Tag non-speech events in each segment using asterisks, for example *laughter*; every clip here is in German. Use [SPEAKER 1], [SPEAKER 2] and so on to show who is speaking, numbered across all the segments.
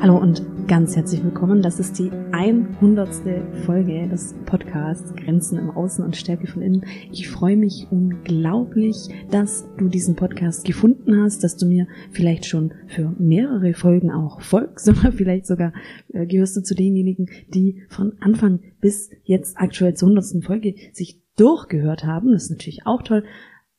[SPEAKER 1] Hallo und ganz herzlich willkommen. Das ist die 100. Folge des Podcasts Grenzen im Außen und Stärke von innen. Ich freue mich unglaublich, dass du diesen Podcast gefunden hast, dass du mir vielleicht schon für mehrere Folgen auch folgst *laughs* oder vielleicht sogar äh, gehörst du zu denjenigen, die von Anfang bis jetzt aktuell zur 100. Folge sich durchgehört haben. Das ist natürlich auch toll.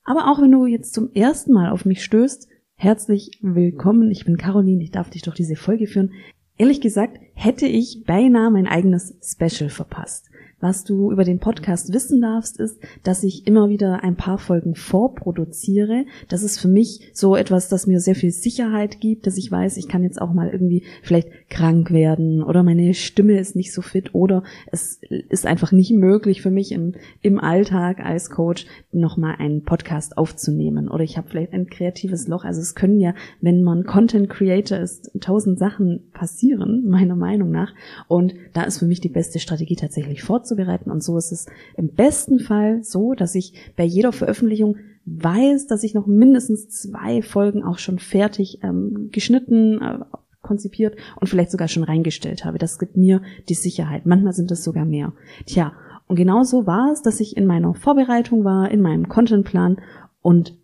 [SPEAKER 1] Aber auch wenn du jetzt zum ersten Mal auf mich stößt, Herzlich willkommen, ich bin Caroline, ich darf dich durch diese Folge führen. Ehrlich gesagt, hätte ich beinahe mein eigenes Special verpasst. Was du über den Podcast wissen darfst, ist, dass ich immer wieder ein paar Folgen vorproduziere. Das ist für mich so etwas, das mir sehr viel Sicherheit gibt, dass ich weiß, ich kann jetzt auch mal irgendwie vielleicht krank werden oder meine Stimme ist nicht so fit oder es ist einfach nicht möglich für mich im, im Alltag als Coach nochmal einen Podcast aufzunehmen oder ich habe vielleicht ein kreatives Loch. Also es können ja, wenn man Content Creator ist, tausend Sachen passieren, meiner Meinung nach. Und da ist für mich die beste Strategie tatsächlich vorzubereiten vorzubereiten. Und so ist es im besten Fall so, dass ich bei jeder Veröffentlichung weiß, dass ich noch mindestens zwei Folgen auch schon fertig ähm, geschnitten, äh, konzipiert und vielleicht sogar schon reingestellt habe. Das gibt mir die Sicherheit. Manchmal sind es sogar mehr. Tja, und genau so war es, dass ich in meiner Vorbereitung war, in meinem Contentplan und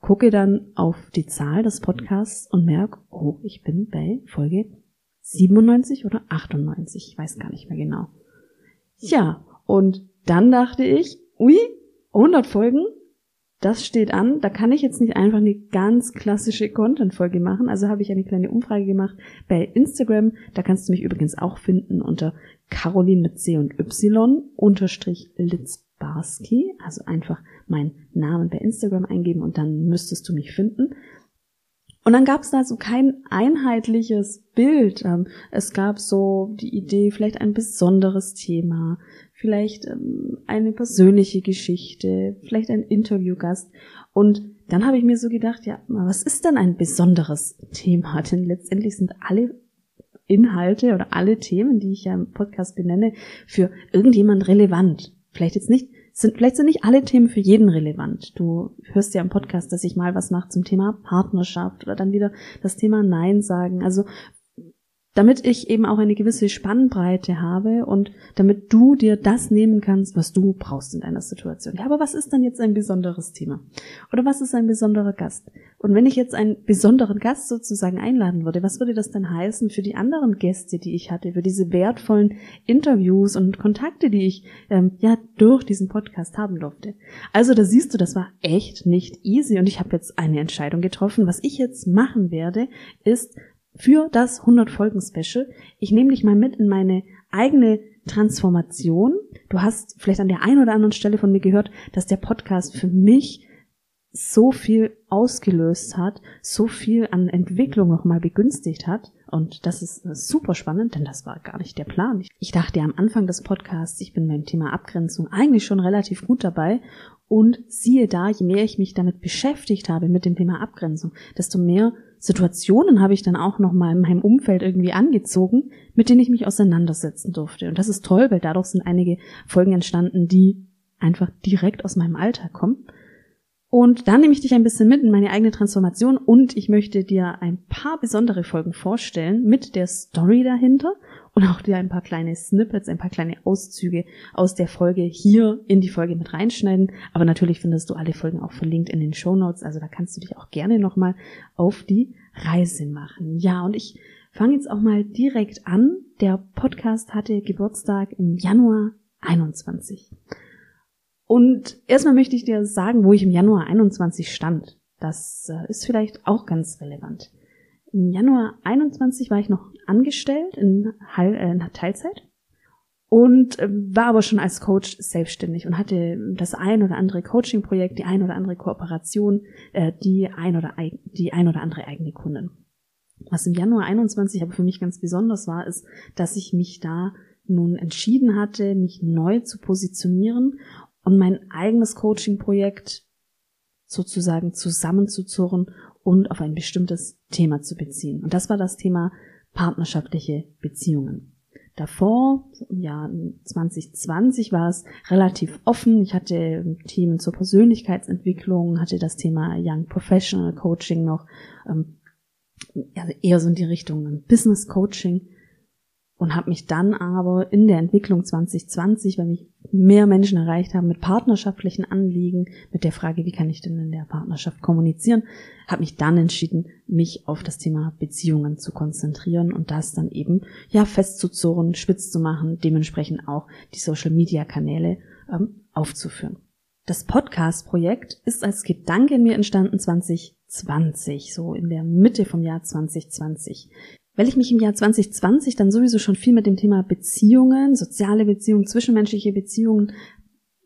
[SPEAKER 1] gucke dann auf die Zahl des Podcasts und merke, oh, ich bin bei Folge 97 oder 98, ich weiß gar nicht mehr genau. Ja, und dann dachte ich, ui, 100 Folgen, das steht an, da kann ich jetzt nicht einfach eine ganz klassische Content-Folge machen. Also habe ich eine kleine Umfrage gemacht bei Instagram. Da kannst du mich übrigens auch finden unter Caroline mit C und Y unterstrich Litzbarski. Also einfach meinen Namen bei Instagram eingeben und dann müsstest du mich finden. Und dann gab es da so kein einheitliches Bild. Ähm, es gab so die Idee, vielleicht ein besonderes Thema, vielleicht ähm, eine persönliche Geschichte, vielleicht ein Interviewgast. Und dann habe ich mir so gedacht, ja, was ist denn ein besonderes Thema? *laughs* Denn letztendlich sind alle Inhalte oder alle Themen, die ich ja im Podcast benenne, für irgendjemand relevant. Vielleicht jetzt nicht sind, vielleicht sind nicht alle Themen für jeden relevant. Du hörst ja im Podcast, dass ich mal was mache zum Thema Partnerschaft oder dann wieder das Thema Nein sagen. Also damit ich eben auch eine gewisse Spannbreite habe und damit du dir das nehmen kannst, was du brauchst in deiner Situation. Ja, aber was ist dann jetzt ein besonderes Thema? Oder was ist ein besonderer Gast? Und wenn ich jetzt einen besonderen Gast sozusagen einladen würde, was würde das dann heißen für die anderen Gäste, die ich hatte, für diese wertvollen Interviews und Kontakte, die ich ähm, ja durch diesen Podcast haben durfte? Also da siehst du, das war echt nicht easy und ich habe jetzt eine Entscheidung getroffen. Was ich jetzt machen werde, ist für das 100 Folgen Special. Ich nehme dich mal mit in meine eigene Transformation. Du hast vielleicht an der einen oder anderen Stelle von mir gehört, dass der Podcast für mich so viel ausgelöst hat, so viel an Entwicklung nochmal begünstigt hat. Und das ist super spannend, denn das war gar nicht der Plan. Ich dachte am Anfang des Podcasts, ich bin beim Thema Abgrenzung eigentlich schon relativ gut dabei. Und siehe da, je mehr ich mich damit beschäftigt habe, mit dem Thema Abgrenzung, desto mehr Situationen habe ich dann auch noch mal in meinem Umfeld irgendwie angezogen, mit denen ich mich auseinandersetzen durfte. Und das ist toll, weil dadurch sind einige Folgen entstanden, die einfach direkt aus meinem Alltag kommen. Und dann nehme ich dich ein bisschen mit in meine eigene Transformation und ich möchte dir ein paar besondere Folgen vorstellen mit der Story dahinter und auch dir ein paar kleine Snippets, ein paar kleine Auszüge aus der Folge hier in die Folge mit reinschneiden. Aber natürlich findest du alle Folgen auch verlinkt in den Show Notes, also da kannst du dich auch gerne nochmal auf die Reise machen. Ja, und ich fange jetzt auch mal direkt an. Der Podcast hatte Geburtstag im Januar 21. Und erstmal möchte ich dir sagen, wo ich im Januar 21 stand. Das äh, ist vielleicht auch ganz relevant. Im Januar 21 war ich noch angestellt in, Heil, äh, in Teilzeit und äh, war aber schon als Coach selbstständig und hatte das ein oder andere Coaching-Projekt, die ein oder andere Kooperation, die ein oder die ein oder andere eigene Kunden. Was im Januar 21 aber für mich ganz besonders war, ist, dass ich mich da nun entschieden hatte, mich neu zu positionieren und mein eigenes Coaching-Projekt sozusagen zusammenzuzurren und auf ein bestimmtes Thema zu beziehen. Und das war das Thema partnerschaftliche Beziehungen. Davor, im Jahr 2020, war es relativ offen. Ich hatte Themen zur Persönlichkeitsentwicklung, hatte das Thema Young Professional Coaching noch, ähm, also eher so in die Richtung Business Coaching und habe mich dann aber in der Entwicklung 2020, weil mich mehr Menschen erreicht haben mit partnerschaftlichen Anliegen, mit der Frage, wie kann ich denn in der Partnerschaft kommunizieren, habe mich dann entschieden, mich auf das Thema Beziehungen zu konzentrieren und das dann eben ja festzuzurren, spitz zu machen, dementsprechend auch die Social Media Kanäle ähm, aufzuführen. Das Podcast-Projekt ist als Gedanke in mir entstanden 2020, so in der Mitte vom Jahr 2020 weil ich mich im Jahr 2020 dann sowieso schon viel mit dem Thema Beziehungen, soziale Beziehungen, zwischenmenschliche Beziehungen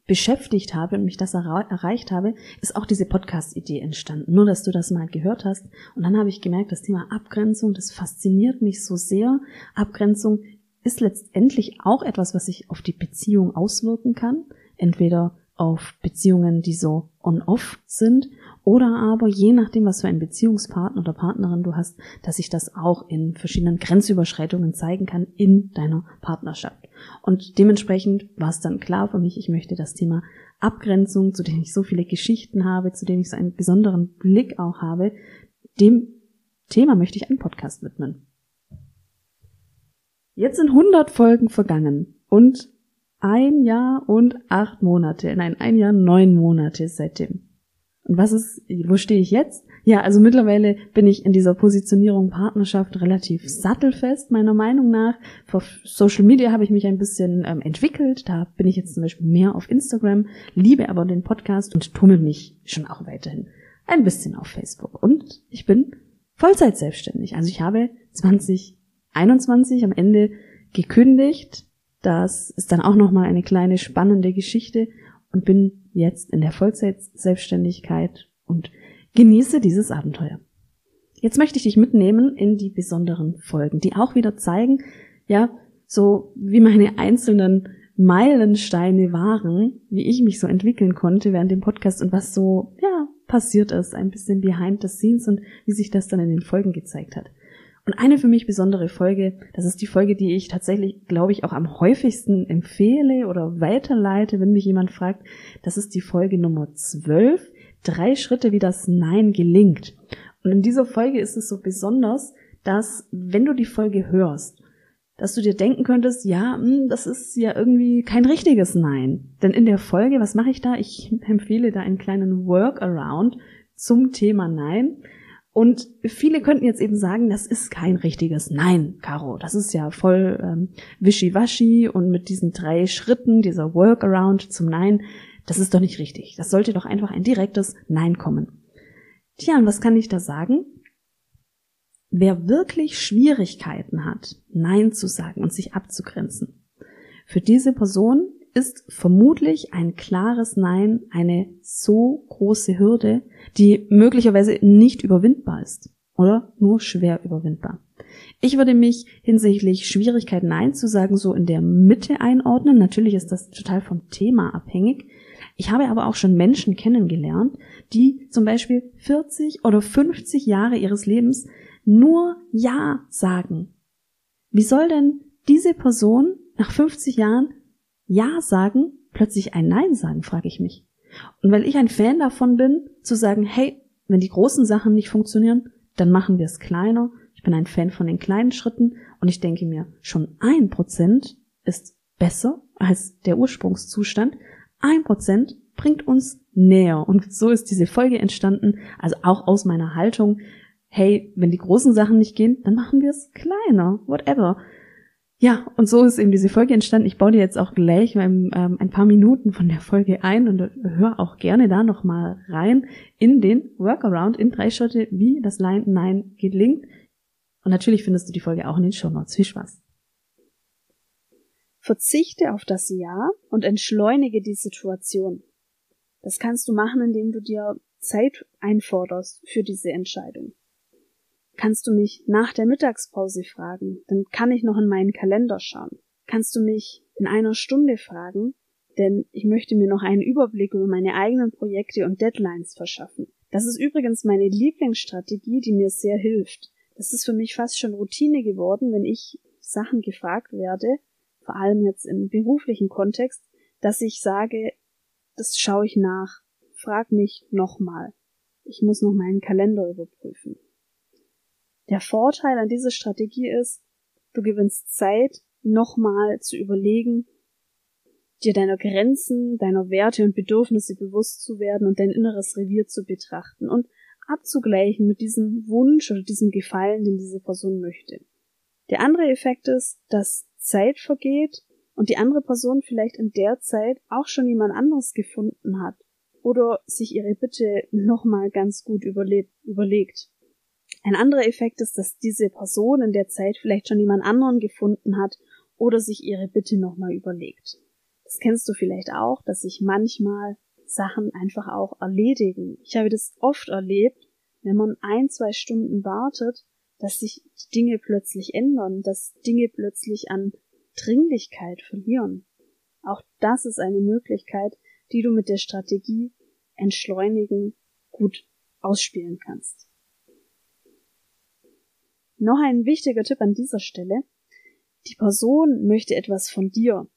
[SPEAKER 1] beschäftigt habe und mich das erreicht habe, ist auch diese Podcast-Idee entstanden. Nur, dass du das mal gehört hast. Und dann habe ich gemerkt, das Thema Abgrenzung, das fasziniert mich so sehr. Abgrenzung ist letztendlich auch etwas, was sich auf die Beziehung auswirken kann. Entweder auf Beziehungen, die so on-off sind oder aber je nachdem, was für einen Beziehungspartner oder Partnerin du hast, dass sich das auch in verschiedenen Grenzüberschreitungen zeigen kann in deiner Partnerschaft. Und dementsprechend war es dann klar für mich, ich möchte das Thema Abgrenzung, zu dem ich so viele Geschichten habe, zu dem ich so einen besonderen Blick auch habe, dem Thema möchte ich einen Podcast widmen. Jetzt sind 100 Folgen vergangen und ein Jahr und acht Monate, nein, ein Jahr neun Monate seitdem. Und was ist, wo stehe ich jetzt? Ja, also mittlerweile bin ich in dieser Positionierung Partnerschaft relativ sattelfest, meiner Meinung nach. Vor Social Media habe ich mich ein bisschen ähm, entwickelt. Da bin ich jetzt zum Beispiel mehr auf Instagram, liebe aber den Podcast und tummel mich schon auch weiterhin ein bisschen auf Facebook. Und ich bin Vollzeit selbstständig. Also ich habe 2021 am Ende gekündigt. Das ist dann auch nochmal eine kleine spannende Geschichte und bin jetzt in der Vollzeit-Selbstständigkeit und genieße dieses Abenteuer. Jetzt möchte ich dich mitnehmen in die besonderen Folgen, die auch wieder zeigen, ja, so wie meine einzelnen Meilensteine waren, wie ich mich so entwickeln konnte während dem Podcast und was so, ja, passiert ist, ein bisschen behind the scenes und wie sich das dann in den Folgen gezeigt hat. Und eine für mich besondere Folge, das ist die Folge, die ich tatsächlich, glaube ich, auch am häufigsten empfehle oder weiterleite, wenn mich jemand fragt. Das ist die Folge Nummer 12. Drei Schritte, wie das Nein gelingt. Und in dieser Folge ist es so besonders, dass wenn du die Folge hörst, dass du dir denken könntest, ja, hm, das ist ja irgendwie kein richtiges Nein. Denn in der Folge, was mache ich da? Ich empfehle da einen kleinen Workaround zum Thema Nein. Und viele könnten jetzt eben sagen, das ist kein richtiges Nein, Caro. Das ist ja voll ähm, wischiwaschi und mit diesen drei Schritten, dieser Workaround zum Nein, das ist doch nicht richtig. Das sollte doch einfach ein direktes Nein kommen. Tja, und was kann ich da sagen? Wer wirklich Schwierigkeiten hat, Nein zu sagen und sich abzugrenzen, für diese Person ist vermutlich ein klares Nein eine so große Hürde, die möglicherweise nicht überwindbar ist oder nur schwer überwindbar. Ich würde mich hinsichtlich Schwierigkeit Nein zu sagen so in der Mitte einordnen. Natürlich ist das total vom Thema abhängig. Ich habe aber auch schon Menschen kennengelernt, die zum Beispiel 40 oder 50 Jahre ihres Lebens nur Ja sagen. Wie soll denn diese Person nach 50 Jahren ja sagen, plötzlich ein Nein sagen, frage ich mich. Und weil ich ein Fan davon bin, zu sagen, hey, wenn die großen Sachen nicht funktionieren, dann machen wir es kleiner. Ich bin ein Fan von den kleinen Schritten und ich denke mir, schon ein Prozent ist besser als der Ursprungszustand. Ein Prozent bringt uns näher. Und so ist diese Folge entstanden, also auch aus meiner Haltung, hey, wenn die großen Sachen nicht gehen, dann machen wir es kleiner, whatever. Ja, und so ist eben diese Folge entstanden. Ich baue dir jetzt auch gleich ähm, ein paar Minuten von der Folge ein und hör auch gerne da nochmal rein in den Workaround in drei Schritte, wie das Line Nein gelingt. Und natürlich findest du die Folge auch in den Show Notes. Viel Spaß.
[SPEAKER 2] Verzichte auf das Ja und entschleunige die Situation. Das kannst du machen, indem du dir Zeit einforderst für diese Entscheidung. Kannst du mich nach der Mittagspause fragen? Dann kann ich noch in meinen Kalender schauen. Kannst du mich in einer Stunde fragen? Denn ich möchte mir noch einen Überblick über meine eigenen Projekte und Deadlines verschaffen. Das ist übrigens meine Lieblingsstrategie, die mir sehr hilft. Das ist für mich fast schon Routine geworden, wenn ich Sachen gefragt werde, vor allem jetzt im beruflichen Kontext, dass ich sage, das schaue ich nach. Frag mich nochmal. Ich muss noch meinen Kalender überprüfen. Der Vorteil an dieser Strategie ist, du gewinnst Zeit, nochmal zu überlegen, dir deiner Grenzen, deiner Werte und Bedürfnisse bewusst zu werden und dein inneres Revier zu betrachten und abzugleichen mit diesem Wunsch oder diesem Gefallen, den diese Person möchte. Der andere Effekt ist, dass Zeit vergeht und die andere Person vielleicht in der Zeit auch schon jemand anderes gefunden hat oder sich ihre Bitte nochmal ganz gut überlegt. Ein anderer Effekt ist, dass diese Person in der Zeit vielleicht schon jemand anderen gefunden hat oder sich ihre Bitte nochmal überlegt. Das kennst du vielleicht auch, dass sich manchmal Sachen einfach auch erledigen. Ich habe das oft erlebt, wenn man ein, zwei Stunden wartet, dass sich Dinge plötzlich ändern, dass Dinge plötzlich an Dringlichkeit verlieren. Auch das ist eine Möglichkeit, die du mit der Strategie entschleunigen gut ausspielen kannst. Noch ein wichtiger Tipp an dieser Stelle. Die Person möchte etwas von dir.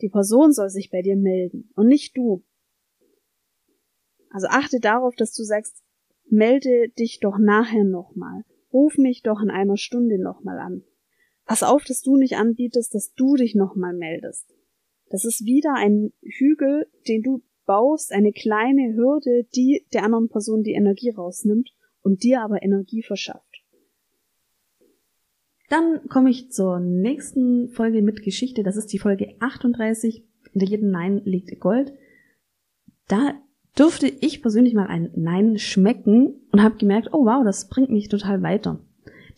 [SPEAKER 2] Die Person soll sich bei dir melden und nicht du. Also achte darauf, dass du sagst, melde dich doch nachher nochmal. Ruf mich doch in einer Stunde nochmal an. Pass auf, dass du nicht anbietest, dass du dich nochmal meldest. Das ist wieder ein Hügel, den du baust, eine kleine Hürde, die der anderen Person die Energie rausnimmt und dir aber Energie verschafft.
[SPEAKER 1] Dann komme ich zur nächsten Folge mit Geschichte. Das ist die Folge 38. Hinter jedem Nein liegt Gold. Da durfte ich persönlich mal ein Nein schmecken und habe gemerkt, oh wow, das bringt mich total weiter.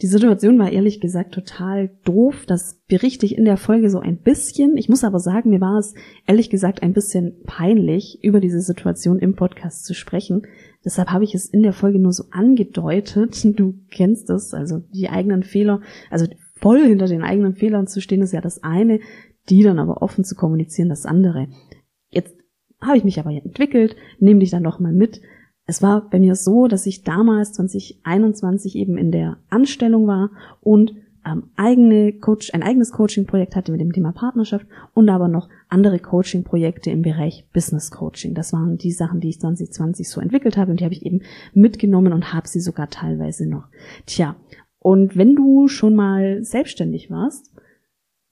[SPEAKER 1] Die Situation war ehrlich gesagt total doof. Das berichte ich in der Folge so ein bisschen. Ich muss aber sagen, mir war es ehrlich gesagt ein bisschen peinlich, über diese Situation im Podcast zu sprechen. Deshalb habe ich es in der Folge nur so angedeutet. *laughs* Du kennst es, also die eigenen Fehler, also voll hinter den eigenen Fehlern zu stehen, ist ja das eine, die dann aber offen zu kommunizieren, das andere. Jetzt habe ich mich aber entwickelt, nehme dich dann noch mal mit es war bei mir so, dass ich damals 2021 eben in der Anstellung war und ähm, eigene Coach, ein eigenes Coaching-Projekt hatte mit dem Thema Partnerschaft und aber noch andere Coaching-Projekte im Bereich Business Coaching. Das waren die Sachen, die ich 2020 so entwickelt habe und die habe ich eben mitgenommen und habe sie sogar teilweise noch. Tja, und wenn du schon mal selbstständig warst,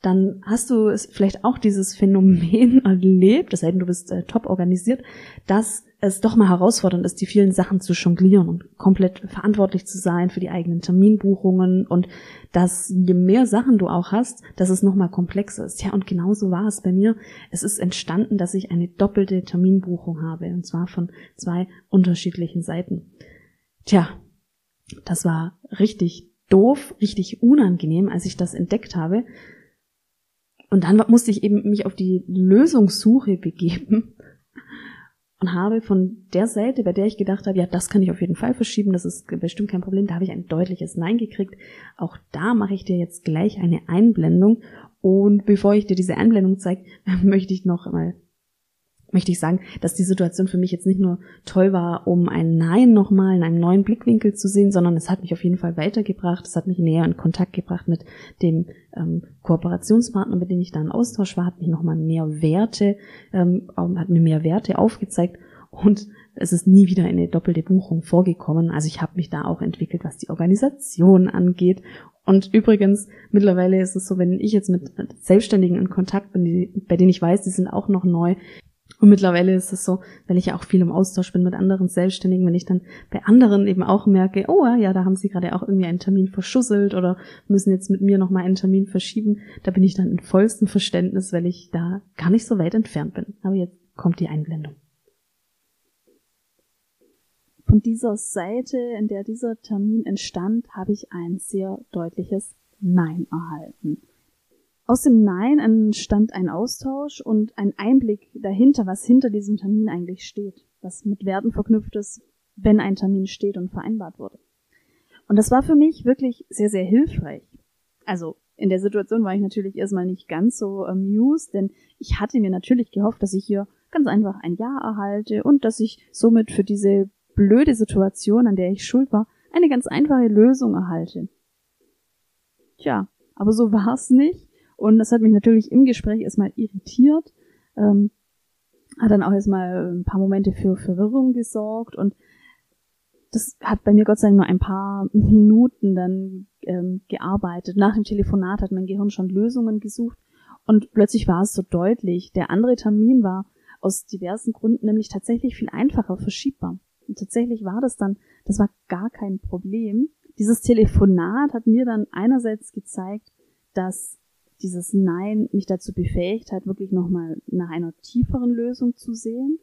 [SPEAKER 1] dann hast du vielleicht auch dieses Phänomen *laughs* erlebt, es sei denn, du bist äh, top organisiert, dass es doch mal herausfordernd ist, die vielen Sachen zu jonglieren und komplett verantwortlich zu sein für die eigenen Terminbuchungen und dass je mehr Sachen du auch hast, dass es nochmal komplexer ist. Ja, und genauso war es bei mir. Es ist entstanden, dass ich eine doppelte Terminbuchung habe und zwar von zwei unterschiedlichen Seiten. Tja, das war richtig doof, richtig unangenehm, als ich das entdeckt habe. Und dann musste ich eben mich auf die Lösungssuche begeben und habe von der Seite, bei der ich gedacht habe, ja, das kann ich auf jeden Fall verschieben, das ist bestimmt kein Problem, da habe ich ein deutliches Nein gekriegt. Auch da mache ich dir jetzt gleich eine Einblendung. Und bevor ich dir diese Einblendung zeige, *laughs* möchte ich noch mal möchte ich sagen, dass die Situation für mich jetzt nicht nur toll war, um ein Nein nochmal in einem neuen Blickwinkel zu sehen, sondern es hat mich auf jeden Fall weitergebracht. Es hat mich näher in Kontakt gebracht mit dem ähm, Kooperationspartner, mit dem ich da in Austausch war, hat mich nochmal mehr Werte, ähm, hat mir mehr Werte aufgezeigt und es ist nie wieder eine doppelte Buchung vorgekommen. Also ich habe mich da auch entwickelt, was die Organisation angeht. Und übrigens, mittlerweile ist es so, wenn ich jetzt mit Selbstständigen in Kontakt bin, die, bei denen ich weiß, die sind auch noch neu, und mittlerweile ist es so, weil ich ja auch viel im Austausch bin mit anderen Selbstständigen, wenn ich dann bei anderen eben auch merke, oh ja, da haben sie gerade auch irgendwie einen Termin verschusselt oder müssen jetzt mit mir nochmal einen Termin verschieben, da bin ich dann in vollstem Verständnis, weil ich da gar nicht so weit entfernt bin. Aber jetzt kommt die Einblendung.
[SPEAKER 2] Von dieser Seite, in der dieser Termin entstand, habe ich ein sehr deutliches Nein erhalten. Aus dem Nein entstand ein Austausch und ein Einblick dahinter, was hinter diesem Termin eigentlich steht, was mit Werten verknüpft ist, wenn ein Termin steht und vereinbart wurde. Und das war für mich wirklich sehr, sehr hilfreich. Also in der Situation war ich natürlich erstmal nicht ganz so amused, denn ich hatte mir natürlich gehofft, dass ich hier ganz einfach ein Ja erhalte und dass ich somit für diese blöde Situation, an der ich schuld war, eine ganz einfache Lösung erhalte. Tja, aber so war es nicht. Und das hat mich natürlich im Gespräch erstmal irritiert, ähm, hat dann auch erstmal ein paar Momente für Verwirrung gesorgt und das hat bei mir Gott sei Dank nur ein paar Minuten dann ähm, gearbeitet. Nach dem Telefonat hat mein Gehirn schon Lösungen gesucht und plötzlich war es so deutlich. Der andere Termin war aus diversen Gründen nämlich tatsächlich viel einfacher verschiebbar. Und tatsächlich war das dann, das war gar kein Problem. Dieses Telefonat hat mir dann einerseits gezeigt, dass dieses Nein mich dazu befähigt hat, wirklich nochmal nach einer tieferen Lösung zu sehen.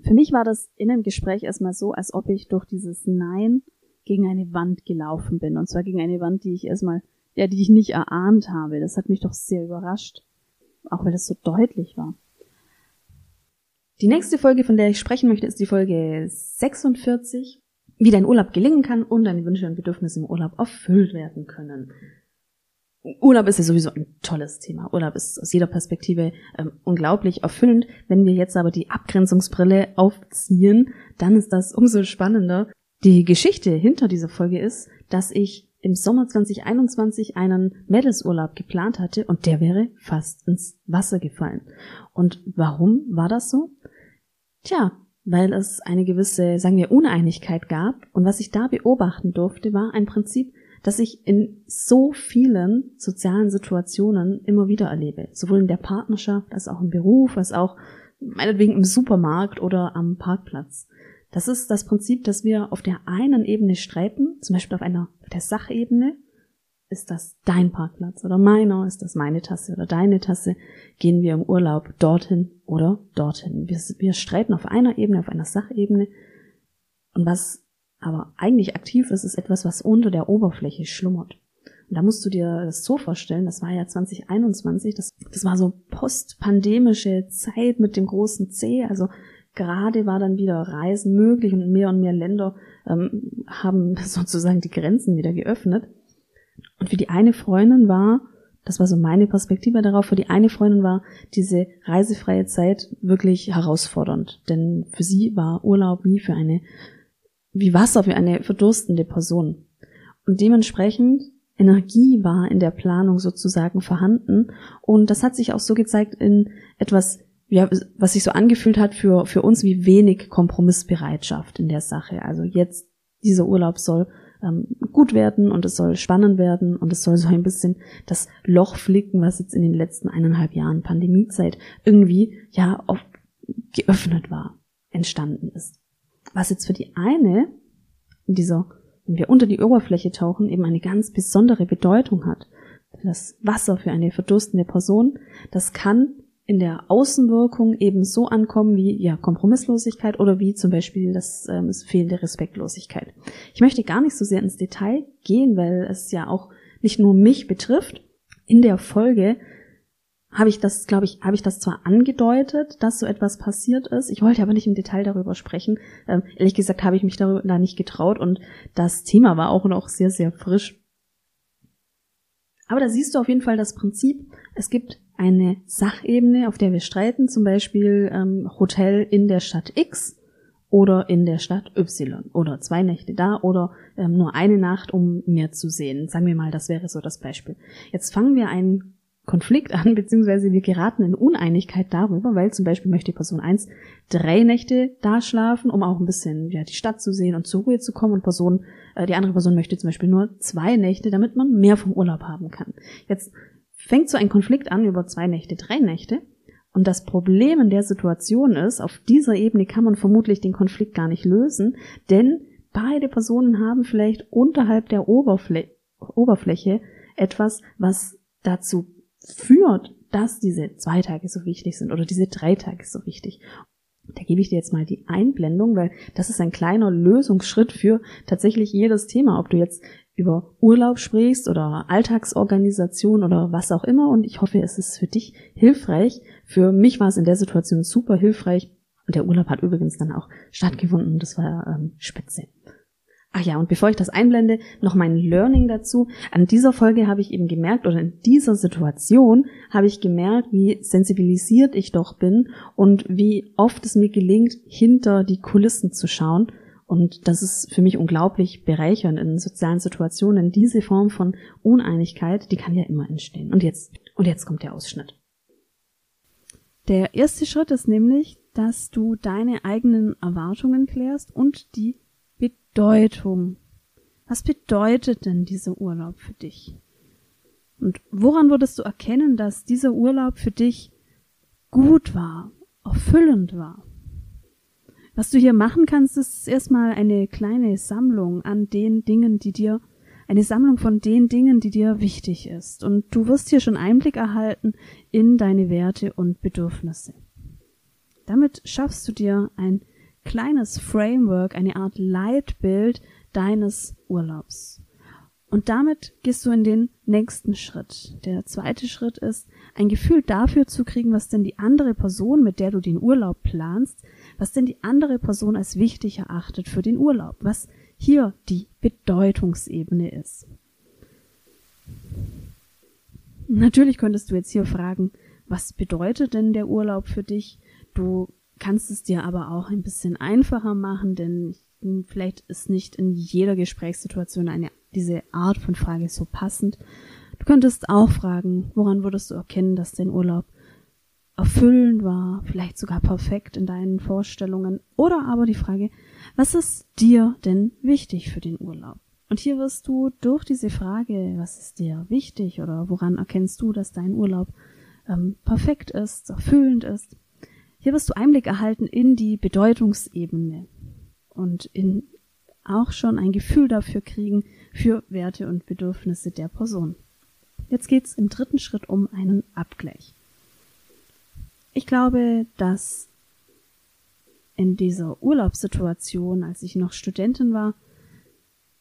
[SPEAKER 2] Für mich war das in einem Gespräch erstmal so, als ob ich durch dieses Nein gegen eine Wand gelaufen bin. Und zwar gegen eine Wand, die ich erstmal, ja, die ich nicht erahnt habe. Das hat mich doch sehr überrascht. Auch weil das so deutlich war. Die nächste Folge, von der ich sprechen möchte, ist die Folge 46. Wie dein Urlaub gelingen kann und deine Wünsche und Bedürfnisse im Urlaub erfüllt werden können. Urlaub ist ja sowieso ein tolles Thema. Urlaub ist aus jeder Perspektive ähm, unglaublich erfüllend. Wenn wir jetzt aber die Abgrenzungsbrille aufziehen, dann ist das umso spannender. Die Geschichte hinter dieser Folge ist, dass ich im Sommer 2021 einen Mädelsurlaub geplant hatte und der wäre fast ins Wasser gefallen. Und warum war das so? Tja, weil es eine gewisse, sagen wir, Uneinigkeit gab und was ich da beobachten durfte, war ein Prinzip, das ich in so vielen sozialen Situationen immer wieder erlebe. Sowohl in der Partnerschaft als auch im Beruf, als auch meinetwegen im Supermarkt oder am Parkplatz. Das ist das Prinzip, dass wir auf der einen Ebene streiten, zum Beispiel auf einer auf der Sachebene. Ist das dein Parkplatz oder meiner? Ist das meine Tasse oder deine Tasse? Gehen wir im Urlaub dorthin oder dorthin? Wir, wir streiten auf einer Ebene, auf einer Sachebene. Und was aber eigentlich aktiv ist, ist etwas, was unter der Oberfläche schlummert. Und da musst du dir das so vorstellen, das war ja 2021, das, das war so postpandemische Zeit mit dem großen C, also gerade war dann wieder Reisen möglich und mehr und mehr Länder ähm, haben *laughs* sozusagen die Grenzen wieder geöffnet. Und für die eine Freundin war, das war so meine Perspektive darauf, für die eine Freundin war diese reisefreie Zeit wirklich herausfordernd. Denn für sie war Urlaub wie für eine wie Wasser für eine verdurstende Person. Und dementsprechend Energie war in der Planung sozusagen vorhanden. Und das hat sich auch so gezeigt in etwas, ja, was sich so angefühlt hat für, für uns wie wenig Kompromissbereitschaft in der Sache. Also jetzt dieser Urlaub soll ähm, gut werden und es soll spannend werden und es soll so ein bisschen das Loch flicken, was jetzt in den letzten eineinhalb Jahren Pandemiezeit irgendwie ja geöffnet war, entstanden ist was jetzt für die eine in dieser, wenn wir unter die Oberfläche tauchen, eben eine ganz besondere Bedeutung hat. Das Wasser für eine verdurstende Person, das kann in der Außenwirkung eben so ankommen wie ja Kompromisslosigkeit oder wie zum Beispiel das, ähm, fehlende Respektlosigkeit. Ich möchte gar nicht so sehr ins Detail gehen, weil es ja auch nicht nur mich betrifft. In der Folge habe ich das, glaube ich, habe ich das zwar angedeutet, dass so etwas passiert ist. Ich wollte aber nicht im Detail darüber sprechen. Ähm, ehrlich gesagt habe ich mich darüber da nicht getraut und das Thema war auch noch sehr, sehr frisch. Aber da siehst du auf jeden Fall das Prinzip. Es gibt eine Sachebene, auf der wir streiten, zum Beispiel ähm, Hotel in der Stadt X oder in der Stadt Y oder zwei Nächte da oder ähm, nur eine Nacht, um mehr zu sehen. Sagen wir mal, das wäre so das Beispiel. Jetzt fangen wir einen Konflikt an, beziehungsweise wir geraten in Uneinigkeit darüber, weil zum Beispiel möchte Person 1 drei Nächte da schlafen, um auch ein bisschen ja, die Stadt zu sehen und zur Ruhe zu kommen und Person, äh, die andere Person möchte zum Beispiel nur zwei Nächte, damit man mehr vom Urlaub haben kann. Jetzt fängt so ein Konflikt an über zwei Nächte, drei Nächte und das Problem in der Situation ist, auf dieser Ebene kann man vermutlich den Konflikt gar nicht lösen, denn beide Personen haben vielleicht unterhalb der Oberfl Oberfläche etwas, was dazu führt, dass diese zwei Tage so wichtig sind oder diese drei Tage so wichtig. Da gebe ich dir jetzt mal die Einblendung, weil das ist ein kleiner Lösungsschritt für tatsächlich jedes Thema, ob du jetzt über Urlaub sprichst oder Alltagsorganisation oder was auch immer. Und ich hoffe, es ist für dich hilfreich. Für mich war es in der Situation super hilfreich. Und der Urlaub hat übrigens dann auch stattgefunden. Das war ähm, spitze. Ach ja, und bevor ich das einblende, noch mein Learning dazu. An dieser Folge habe ich eben gemerkt, oder in dieser Situation habe ich gemerkt, wie sensibilisiert ich doch bin und wie oft es mir gelingt, hinter die Kulissen zu schauen. Und das ist für mich unglaublich bereichernd in sozialen Situationen. Diese Form von Uneinigkeit, die kann ja immer entstehen. Und jetzt, und jetzt kommt der Ausschnitt. Der erste Schritt ist nämlich, dass du deine eigenen Erwartungen klärst und die
[SPEAKER 1] Bedeutung. Was bedeutet denn dieser Urlaub für dich? Und woran würdest du erkennen, dass dieser Urlaub für dich gut war, erfüllend war? Was du hier machen kannst, ist erstmal eine kleine Sammlung an den Dingen, die dir, eine Sammlung von den Dingen, die dir wichtig ist. Und du wirst hier schon Einblick erhalten in deine Werte und Bedürfnisse. Damit schaffst du dir ein kleines Framework, eine Art Leitbild deines Urlaubs. Und damit gehst du in den nächsten Schritt. Der zweite Schritt ist, ein Gefühl dafür zu kriegen, was denn die andere Person, mit der du den Urlaub planst, was denn die andere Person als wichtig erachtet für den Urlaub, was hier die Bedeutungsebene ist. Natürlich könntest du jetzt hier fragen, was bedeutet denn der Urlaub für dich? Du kannst es dir aber auch ein bisschen einfacher machen, denn vielleicht ist nicht in jeder Gesprächssituation eine, diese Art von Frage so passend. Du könntest auch fragen, woran würdest du erkennen, dass dein Urlaub erfüllend war, vielleicht sogar perfekt in deinen Vorstellungen. Oder aber die Frage, was ist dir denn wichtig für den Urlaub? Und hier wirst du durch diese Frage, was ist dir wichtig oder woran erkennst du, dass dein Urlaub ähm, perfekt ist, erfüllend ist, hier wirst du Einblick erhalten in die Bedeutungsebene und in auch schon ein Gefühl dafür kriegen für Werte und Bedürfnisse der Person. Jetzt geht's im dritten Schritt um einen Abgleich. Ich glaube, dass in dieser Urlaubssituation, als ich noch Studentin war,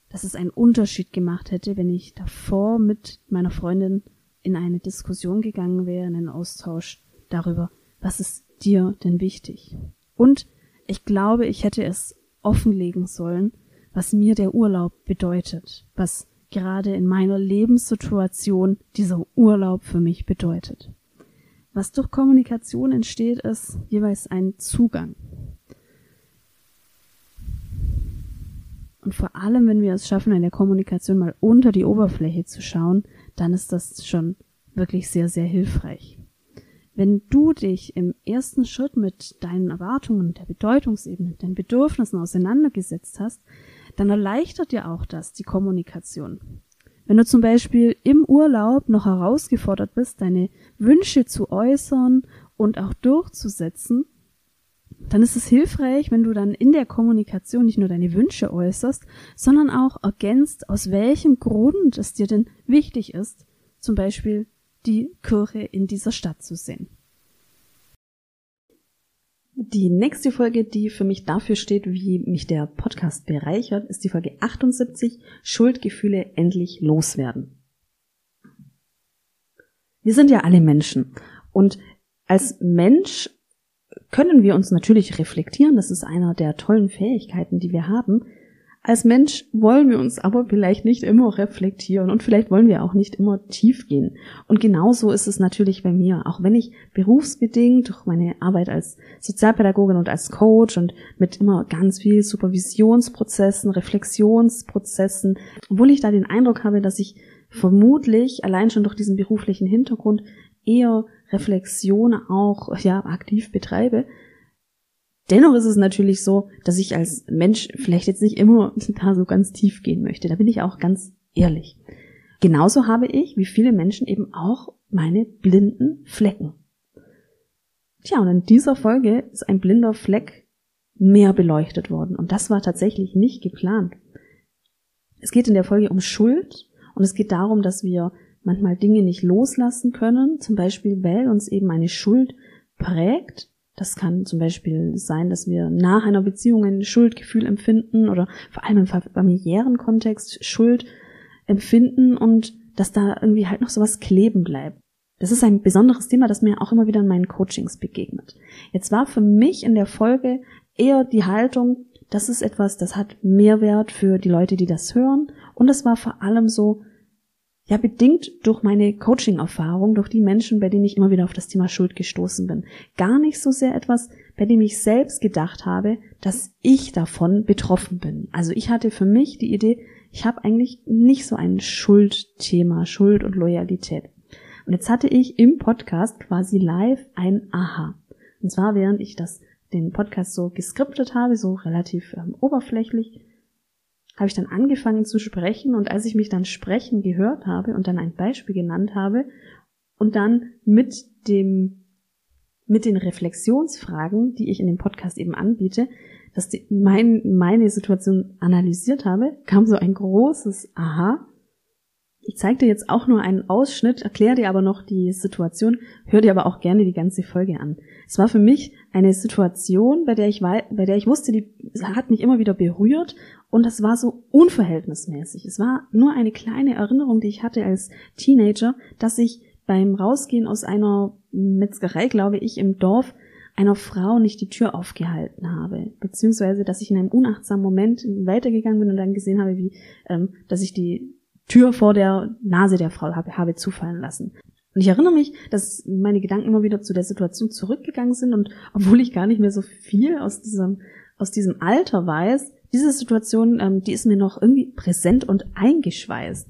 [SPEAKER 1] dass es einen Unterschied gemacht hätte, wenn ich davor mit meiner Freundin in eine Diskussion gegangen wäre, in einen Austausch darüber, was ist dir denn wichtig? Und ich glaube, ich hätte es offenlegen sollen, was mir der Urlaub bedeutet, was gerade in meiner Lebenssituation dieser Urlaub für mich bedeutet. Was durch Kommunikation entsteht, ist jeweils ein Zugang. Und vor allem, wenn wir es schaffen, in der Kommunikation mal unter die Oberfläche zu schauen, dann ist das schon wirklich sehr, sehr hilfreich. Wenn du dich im ersten Schritt mit deinen Erwartungen, der Bedeutungsebene, deinen Bedürfnissen auseinandergesetzt hast, dann erleichtert dir auch das die Kommunikation. Wenn du zum Beispiel im Urlaub noch herausgefordert bist, deine Wünsche zu äußern und auch durchzusetzen, dann ist es hilfreich, wenn du dann in der Kommunikation nicht nur deine Wünsche äußerst, sondern auch ergänzt, aus welchem Grund es dir denn wichtig ist, zum Beispiel die Kirche in dieser Stadt zu sehen. Die nächste Folge, die für mich dafür steht, wie mich der Podcast bereichert, ist die Folge 78, Schuldgefühle endlich loswerden. Wir sind ja alle Menschen und als Mensch können wir uns natürlich reflektieren, das ist einer der tollen Fähigkeiten, die wir haben, als Mensch wollen wir uns aber vielleicht nicht immer reflektieren und vielleicht wollen wir auch nicht immer tief gehen. Und genauso ist es natürlich bei mir, auch wenn ich berufsbedingt durch meine Arbeit als Sozialpädagogin und als Coach und mit immer ganz viel Supervisionsprozessen, Reflexionsprozessen, obwohl ich da den Eindruck habe, dass ich vermutlich allein schon durch diesen beruflichen Hintergrund eher Reflexion auch ja aktiv betreibe, Dennoch ist es natürlich so, dass ich als Mensch vielleicht jetzt nicht immer *laughs* da so ganz tief gehen möchte. Da bin ich auch ganz ehrlich. Genauso habe ich, wie viele Menschen, eben auch meine blinden Flecken. Tja, und in dieser Folge ist ein blinder Fleck mehr beleuchtet worden. Und das war tatsächlich nicht geplant. Es geht in der Folge um Schuld und es geht darum, dass wir manchmal Dinge nicht loslassen können, zum Beispiel weil uns eben eine Schuld prägt das kann zum Beispiel sein, dass wir nach einer Beziehung ein Schuldgefühl empfinden oder vor allem im familiären Kontext Schuld empfinden und dass da irgendwie halt noch sowas kleben bleibt. Das ist ein besonderes Thema, das mir auch immer wieder in meinen Coachings begegnet. Jetzt war für mich in der Folge eher die Haltung, das ist etwas, das hat Mehrwert für die Leute, die das hören. Und es war vor allem so, ja, bedingt durch meine Coaching-Erfahrung, durch die Menschen, bei denen ich immer wieder auf das Thema Schuld gestoßen bin. Gar nicht so sehr etwas, bei dem ich selbst gedacht habe, dass ich davon betroffen bin. Also ich hatte für mich die Idee, ich habe eigentlich nicht so ein Schuldthema, Schuld und Loyalität. Und jetzt hatte ich im Podcast quasi live ein Aha. Und zwar während ich das den Podcast so geskriptet habe, so relativ ähm, oberflächlich, habe ich dann angefangen zu sprechen und als ich mich dann sprechen gehört habe und dann ein Beispiel genannt habe und dann mit dem mit den Reflexionsfragen, die ich in dem Podcast eben anbiete, dass die, mein, meine Situation analysiert habe, kam so ein großes Aha. Ich zeige dir jetzt auch nur einen Ausschnitt, erkläre dir aber noch die Situation, hör dir aber auch gerne die ganze Folge an. Es war für mich eine Situation, bei der ich, bei der ich wusste, die hat mich immer wieder berührt und das war so unverhältnismäßig. Es war nur eine kleine Erinnerung, die ich hatte als Teenager, dass ich beim Rausgehen aus einer Metzgerei, glaube ich, im Dorf einer Frau nicht die Tür aufgehalten habe, beziehungsweise dass ich in einem unachtsamen Moment weitergegangen bin und dann gesehen habe, wie ähm, dass ich die Tür vor der Nase der Frau habe, habe zufallen lassen. Und ich erinnere mich, dass meine Gedanken immer wieder zu der Situation zurückgegangen sind und obwohl ich gar nicht mehr so viel aus diesem aus diesem Alter weiß, diese Situation, ähm, die ist mir noch irgendwie präsent und eingeschweißt.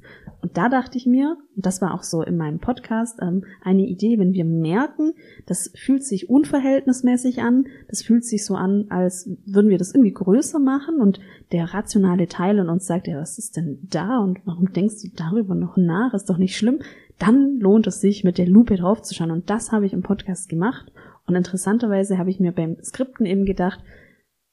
[SPEAKER 1] Und da dachte ich mir, und das war auch so in meinem Podcast ähm, eine Idee, wenn wir merken, das fühlt sich unverhältnismäßig an, das fühlt sich so an, als würden wir das irgendwie größer machen und der rationale Teil in uns sagt, ja, was ist denn da und warum denkst du darüber noch nach, ist doch nicht schlimm, dann lohnt es sich, mit der Lupe draufzuschauen. Und das habe ich im Podcast gemacht. Und interessanterweise habe ich mir beim Skripten eben gedacht,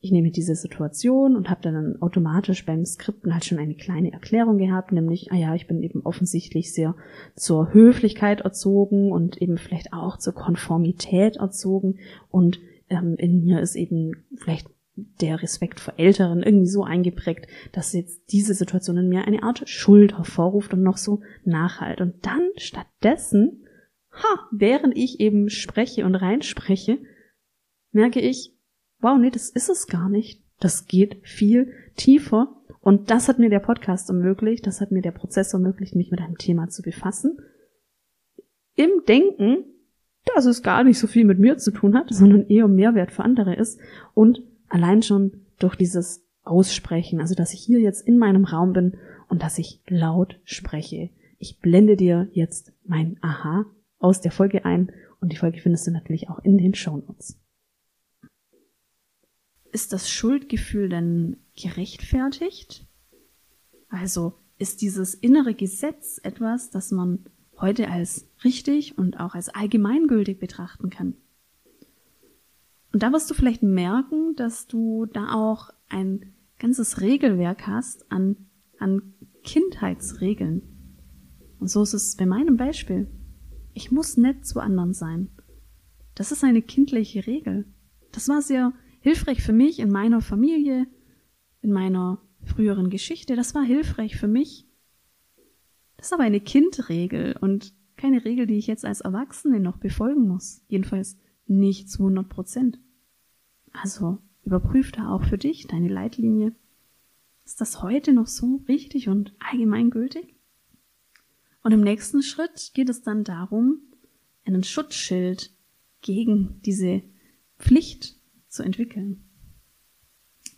[SPEAKER 1] ich nehme diese Situation und habe dann automatisch beim Skripten halt schon eine kleine Erklärung gehabt, nämlich, ah ja, ich bin eben offensichtlich sehr zur Höflichkeit erzogen und eben vielleicht auch zur Konformität erzogen und ähm, in mir ist eben vielleicht der Respekt vor Älteren irgendwie so eingeprägt, dass jetzt diese Situation in mir eine Art Schuld hervorruft und noch so nachhalt. Und dann stattdessen, ha, während ich eben spreche und reinspreche, merke ich, wow, nee, das ist es gar nicht. Das geht viel tiefer. Und das hat mir der Podcast ermöglicht, das hat mir der Prozess ermöglicht, mich mit einem Thema zu befassen. Im Denken, dass es gar nicht so viel mit mir zu tun hat, sondern eher Mehrwert für andere ist. Und allein schon durch dieses Aussprechen, also dass ich hier jetzt in meinem Raum bin und dass ich laut spreche. Ich blende dir jetzt mein Aha aus der Folge ein und die Folge findest du natürlich auch in den Show Notes ist das Schuldgefühl denn gerechtfertigt? Also ist dieses innere Gesetz etwas, das man heute als richtig und auch als allgemeingültig betrachten kann? Und da wirst du vielleicht merken, dass du da auch ein ganzes Regelwerk hast an, an Kindheitsregeln. Und so ist es bei meinem Beispiel. Ich muss nett zu anderen sein. Das ist eine kindliche Regel. Das war sehr hilfreich für mich in meiner Familie, in meiner früheren Geschichte. Das war hilfreich für mich. Das ist aber eine Kindregel und keine Regel, die ich jetzt als Erwachsene noch befolgen muss. Jedenfalls nicht zu 100 Prozent. Also überprüf da auch für dich deine Leitlinie. Ist das heute noch so richtig und allgemeingültig? Und im nächsten Schritt geht es dann darum, einen Schutzschild gegen diese Pflicht zu entwickeln.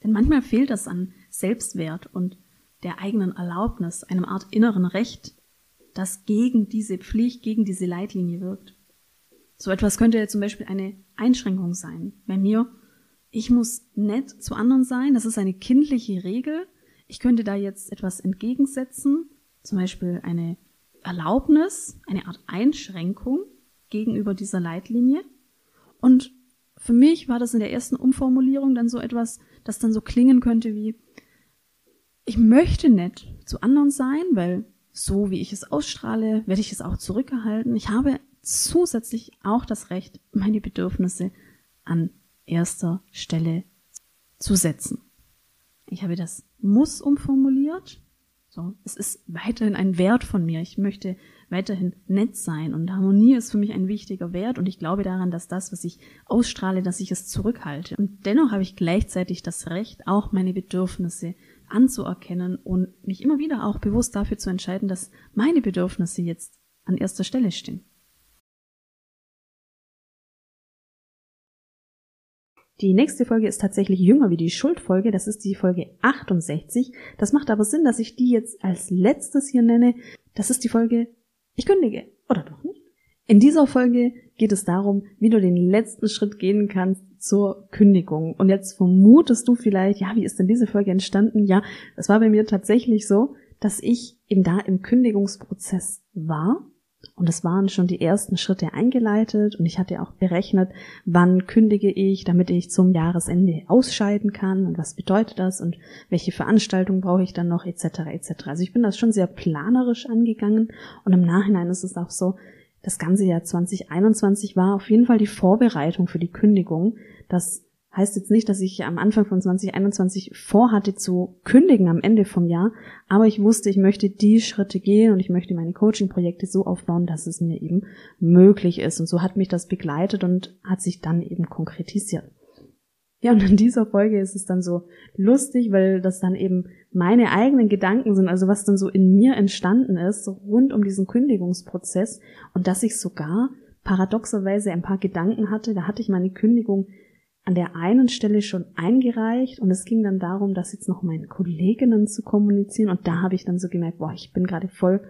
[SPEAKER 1] Denn manchmal fehlt es an Selbstwert und der eigenen Erlaubnis, einem Art inneren Recht, das gegen diese Pflicht, gegen diese Leitlinie wirkt. So etwas könnte ja zum Beispiel eine Einschränkung sein. Bei mir, ich muss nett zu anderen sein, das ist eine kindliche Regel. Ich könnte da jetzt etwas entgegensetzen, zum Beispiel eine Erlaubnis, eine Art Einschränkung gegenüber dieser Leitlinie. Und für mich war das in der ersten Umformulierung dann so etwas, das dann so klingen könnte wie, ich möchte nett zu anderen sein, weil so wie ich es ausstrahle, werde ich es auch zurückerhalten. Ich habe zusätzlich auch das Recht, meine Bedürfnisse an erster Stelle zu setzen. Ich habe das muss umformuliert. So, es ist weiterhin ein Wert von mir. Ich möchte weiterhin nett sein. Und Harmonie ist für mich ein wichtiger Wert und ich glaube daran, dass das, was ich ausstrahle, dass ich es zurückhalte. Und dennoch habe ich gleichzeitig das Recht, auch meine Bedürfnisse anzuerkennen und mich immer wieder auch bewusst dafür zu entscheiden, dass meine Bedürfnisse jetzt an erster Stelle stehen. Die nächste Folge ist tatsächlich jünger wie die Schuldfolge, das ist die Folge 68. Das macht aber Sinn, dass ich die jetzt als letztes hier nenne. Das ist die Folge ich kündige. Oder doch nicht? In dieser Folge geht es darum, wie du den letzten Schritt gehen kannst zur Kündigung. Und jetzt vermutest du vielleicht, ja, wie ist denn diese Folge entstanden? Ja, das war bei mir tatsächlich so, dass ich eben da im Kündigungsprozess war und es waren schon die ersten Schritte eingeleitet und ich hatte auch berechnet, wann kündige ich, damit ich zum Jahresende ausscheiden kann und was bedeutet das und welche Veranstaltung brauche ich dann noch etc. etc. Also ich bin das schon sehr planerisch angegangen und im Nachhinein ist es auch so, das ganze Jahr 2021 war auf jeden Fall die Vorbereitung für die Kündigung, dass Heißt jetzt nicht, dass ich am Anfang von 2021 vorhatte zu kündigen am Ende vom Jahr, aber ich wusste, ich möchte die Schritte gehen und ich möchte meine Coaching-Projekte so aufbauen, dass es mir eben möglich ist. Und so hat mich das begleitet und hat sich dann eben konkretisiert. Ja, und in dieser Folge ist es dann so lustig, weil das dann eben meine eigenen Gedanken sind, also was dann so in mir entstanden ist, so rund um diesen Kündigungsprozess und dass ich sogar paradoxerweise ein paar Gedanken hatte, da hatte ich meine Kündigung an der einen Stelle schon eingereicht und es ging dann darum, das jetzt noch meinen Kolleginnen zu kommunizieren und da habe ich dann so gemerkt, boah, ich bin gerade voll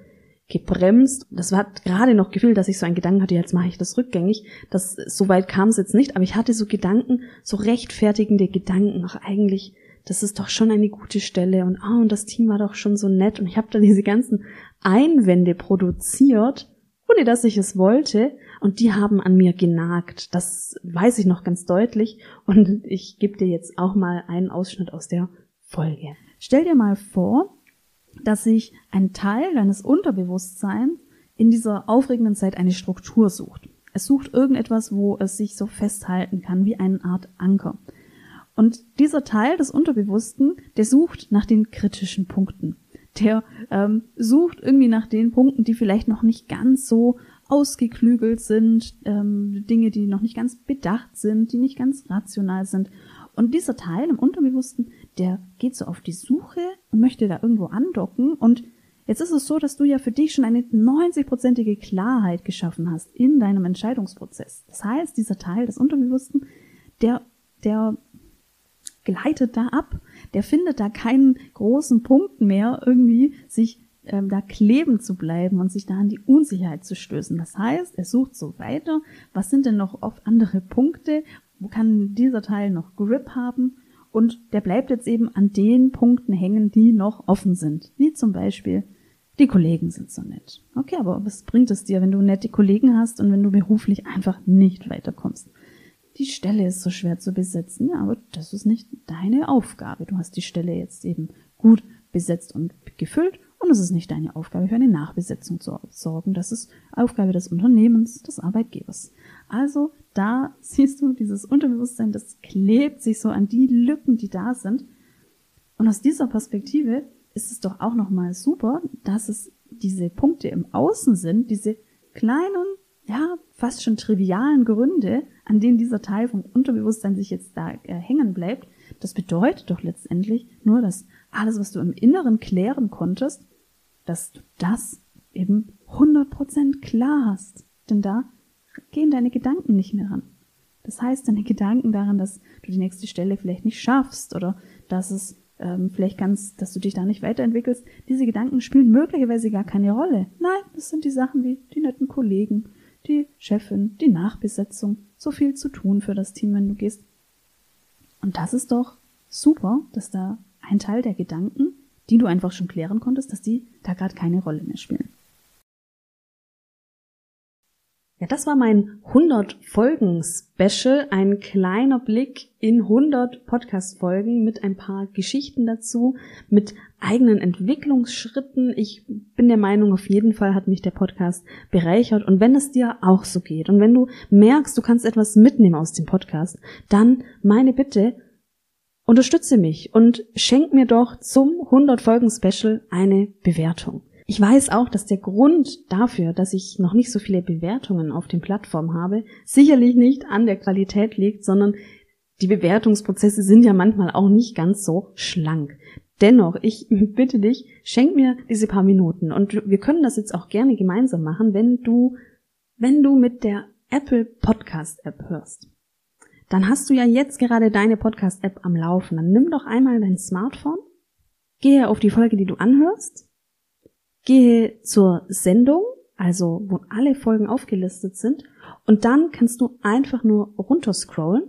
[SPEAKER 1] gebremst. Das war gerade noch gefühlt, dass ich so einen Gedanken hatte, jetzt mache ich das rückgängig. Das so weit kam es jetzt nicht, aber ich hatte so Gedanken, so rechtfertigende Gedanken, ach eigentlich, das ist doch schon eine gute Stelle und oh, und das Team war doch schon so nett und ich habe dann diese ganzen Einwände produziert, ohne dass ich es wollte und die haben an mir genagt. Das weiß ich noch ganz deutlich und ich gebe dir jetzt auch mal einen Ausschnitt aus der Folge.
[SPEAKER 2] Stell dir mal vor, dass sich ein Teil deines Unterbewusstseins in dieser aufregenden Zeit eine Struktur sucht. Es sucht irgendetwas, wo es sich so festhalten kann, wie eine Art Anker. Und dieser Teil des Unterbewussten, der sucht nach den kritischen Punkten. Der ähm, sucht irgendwie nach den Punkten, die vielleicht noch nicht ganz so ausgeklügelt sind, ähm, Dinge, die noch nicht ganz bedacht sind, die nicht ganz rational sind. Und dieser Teil im Unterbewussten, der geht so auf die Suche und möchte da irgendwo andocken. Und jetzt ist es so, dass du ja für dich schon eine 90-prozentige Klarheit geschaffen hast in deinem Entscheidungsprozess. Das heißt, dieser Teil des Unterbewussten, der, der gleitet da ab. Der findet da keinen großen Punkt mehr, irgendwie sich ähm, da kleben zu bleiben und sich da an die Unsicherheit zu stößen. Das heißt, er sucht so weiter, was sind denn noch oft andere Punkte, wo kann dieser Teil noch Grip haben und der bleibt jetzt eben an den Punkten hängen, die noch offen sind, wie zum Beispiel die Kollegen sind so nett. Okay, aber was bringt es dir, wenn du nette Kollegen hast und wenn du beruflich einfach nicht weiterkommst? Die Stelle ist so schwer zu besetzen, ja, aber das ist nicht deine Aufgabe. Du hast die Stelle jetzt eben gut besetzt und gefüllt und es ist nicht deine Aufgabe, für eine Nachbesetzung zu sorgen. Das ist Aufgabe des Unternehmens, des Arbeitgebers. Also da *laughs* siehst du dieses Unterbewusstsein, das klebt sich so an die Lücken, die da sind. Und aus dieser Perspektive ist es doch auch nochmal super, dass es diese Punkte im Außen sind, diese kleinen, ja, fast schon trivialen Gründe, an denen dieser Teil vom Unterbewusstsein sich jetzt da äh, hängen bleibt. Das bedeutet doch letztendlich nur, dass alles, was du im Inneren klären konntest, dass du das eben 100% klar hast. Denn da gehen deine Gedanken nicht mehr ran. Das heißt, deine Gedanken daran, dass du die nächste Stelle vielleicht nicht schaffst oder dass es ähm, vielleicht ganz, dass du dich da nicht weiterentwickelst, diese Gedanken spielen möglicherweise gar keine Rolle. Nein, das sind die Sachen wie die netten Kollegen, die Chefin, die Nachbesetzung, so viel zu tun für das Team, wenn du gehst. Und das ist doch super, dass da ein Teil der Gedanken, die du einfach schon klären konntest, dass die da gerade keine Rolle mehr spielen.
[SPEAKER 1] Das war mein 100 Folgen Special, ein kleiner Blick in 100 Podcast Folgen mit ein paar Geschichten dazu, mit eigenen Entwicklungsschritten. Ich bin der Meinung, auf jeden Fall hat mich der Podcast bereichert und wenn es dir auch so geht und wenn du merkst, du kannst etwas mitnehmen aus dem Podcast, dann meine Bitte, Unterstütze mich und schenk mir doch zum 100 Folgen Special eine Bewertung. Ich weiß auch, dass der Grund dafür, dass ich noch nicht so viele Bewertungen auf den Plattformen habe, sicherlich nicht an der Qualität liegt, sondern die Bewertungsprozesse sind ja manchmal auch nicht ganz so schlank. Dennoch, ich *laughs* bitte dich, schenk mir diese paar Minuten und wir können das jetzt auch gerne gemeinsam machen, wenn du, wenn du mit der Apple Podcast App hörst dann hast du ja jetzt gerade deine Podcast-App am Laufen. Dann nimm doch einmal dein Smartphone, gehe auf die Folge, die du anhörst, gehe zur Sendung, also wo alle Folgen aufgelistet sind, und dann kannst du einfach nur runterscrollen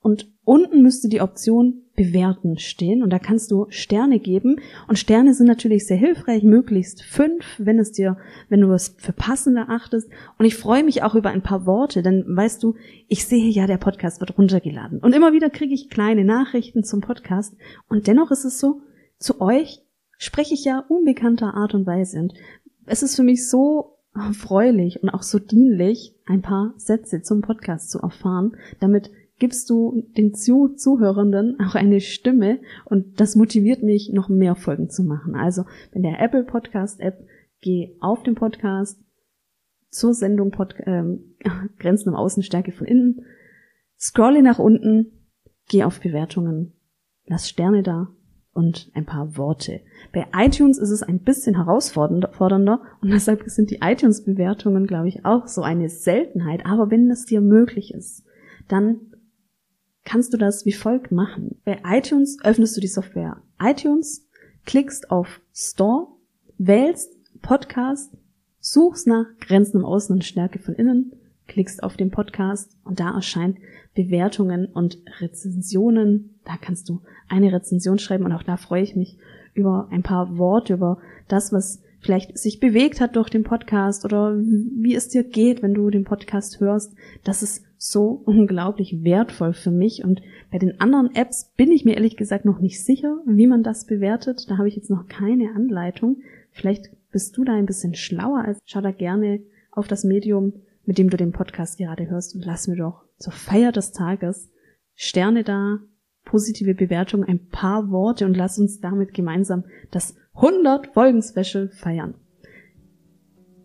[SPEAKER 1] und unten müsste die Option bewerten stehen und da kannst du Sterne geben. Und Sterne sind natürlich sehr hilfreich, möglichst fünf, wenn es dir, wenn du es für passend erachtest. Und ich freue mich auch über ein paar Worte, denn weißt du, ich sehe ja, der Podcast wird runtergeladen. Und immer wieder kriege ich kleine Nachrichten zum Podcast. Und dennoch ist es so, zu euch spreche ich ja unbekannter Art und Weise und es ist für mich so erfreulich und auch so dienlich, ein paar Sätze zum Podcast zu erfahren. Damit gibst du den Zuh Zuhörenden auch eine Stimme und das motiviert mich, noch mehr Folgen zu machen. Also, wenn der Apple Podcast App, geh auf den Podcast zur Sendung Pod ähm, *laughs* Grenzen im Außen, Stärke von innen, scrolle nach unten, geh auf Bewertungen, lass Sterne da und ein paar Worte. Bei iTunes ist es ein bisschen herausfordernder und deshalb sind die iTunes-Bewertungen, glaube ich, auch so eine Seltenheit. Aber wenn es dir möglich ist, dann kannst du das wie folgt machen. Bei iTunes öffnest du die Software iTunes, klickst auf Store, wählst Podcast, suchst nach Grenzen im Außen und Stärke von innen, klickst auf den Podcast und da erscheint Bewertungen und Rezensionen. Da kannst du eine Rezension schreiben und auch da freue ich mich über ein paar Worte, über das, was vielleicht sich bewegt hat durch den Podcast oder wie es dir geht, wenn du den Podcast hörst. Das ist so *laughs* unglaublich wertvoll für mich. Und bei den anderen Apps bin ich mir ehrlich gesagt noch nicht sicher, wie man das bewertet. Da habe ich jetzt noch keine Anleitung. Vielleicht bist du da ein bisschen schlauer. Also schau da gerne auf das Medium, mit dem du den Podcast gerade hörst und lass mir doch zur Feier des Tages Sterne da, positive Bewertung, ein paar Worte und lass uns damit gemeinsam das 100 Folgen Special feiern.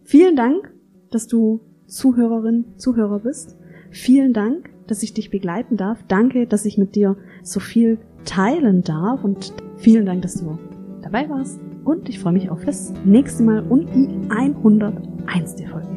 [SPEAKER 1] Vielen Dank, dass du Zuhörerin, Zuhörer bist. Vielen Dank, dass ich dich begleiten darf. Danke, dass ich mit dir so viel teilen darf und vielen Dank, dass du dabei warst. Und ich freue mich auf das nächste Mal und die 101. Folge.